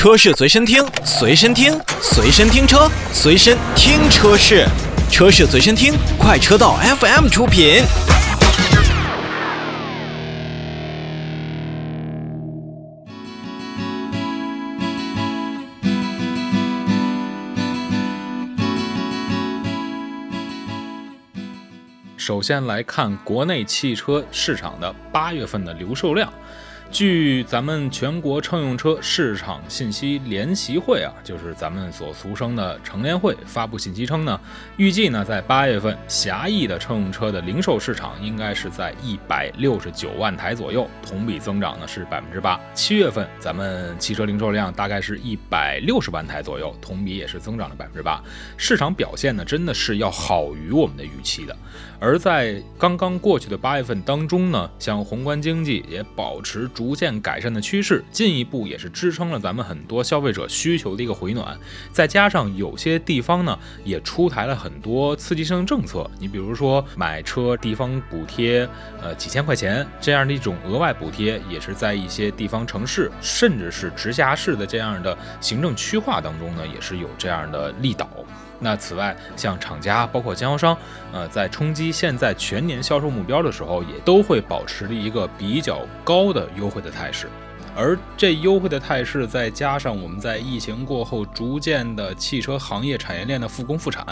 车市随身听，随身听，随身听车，随身听车市，车市随身听，快车道 FM 出品。首先来看国内汽车市场的八月份的零售量。据咱们全国乘用车市场信息联席会啊，就是咱们所俗称的乘联会发布信息称呢，预计呢在八月份狭义的乘用车的零售市场应该是在一百六十九万台左右，同比增长呢是百分之八。七月份咱们汽车零售量大概是一百六十万台左右，同比也是增长了百分之八。市场表现呢真的是要好于我们的预期的。而在刚刚过去的八月份当中呢，像宏观经济也保持逐渐改善的趋势，进一步也是支撑了咱们很多消费者需求的一个回暖。再加上有些地方呢也出台了很多刺激性政策，你比如说买车地方补贴，呃几千块钱这样的一种额外补贴，也是在一些地方城市甚至是直辖市的这样的行政区划当中呢，也是有这样的力导。那此外，像厂家包括经销商，呃，在冲击现在全年销售目标的时候，也都会保持着一个比较高的优惠的态势。而这优惠的态势，再加上我们在疫情过后逐渐的汽车行业产业链的复工复产，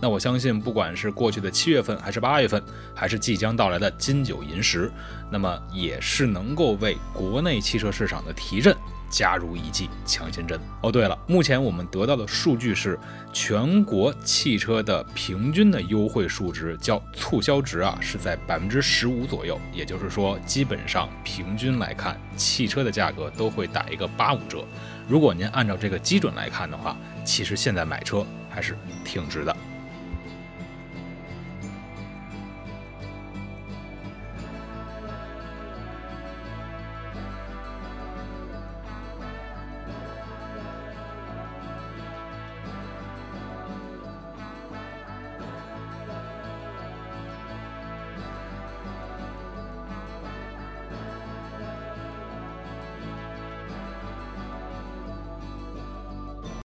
那我相信，不管是过去的七月份，还是八月份，还是即将到来的金九银十，那么也是能够为国内汽车市场的提振。加入一剂强心针哦。对了，目前我们得到的数据是，全国汽车的平均的优惠数值叫促销值啊，是在百分之十五左右。也就是说，基本上平均来看，汽车的价格都会打一个八五折。如果您按照这个基准来看的话，其实现在买车还是挺值的。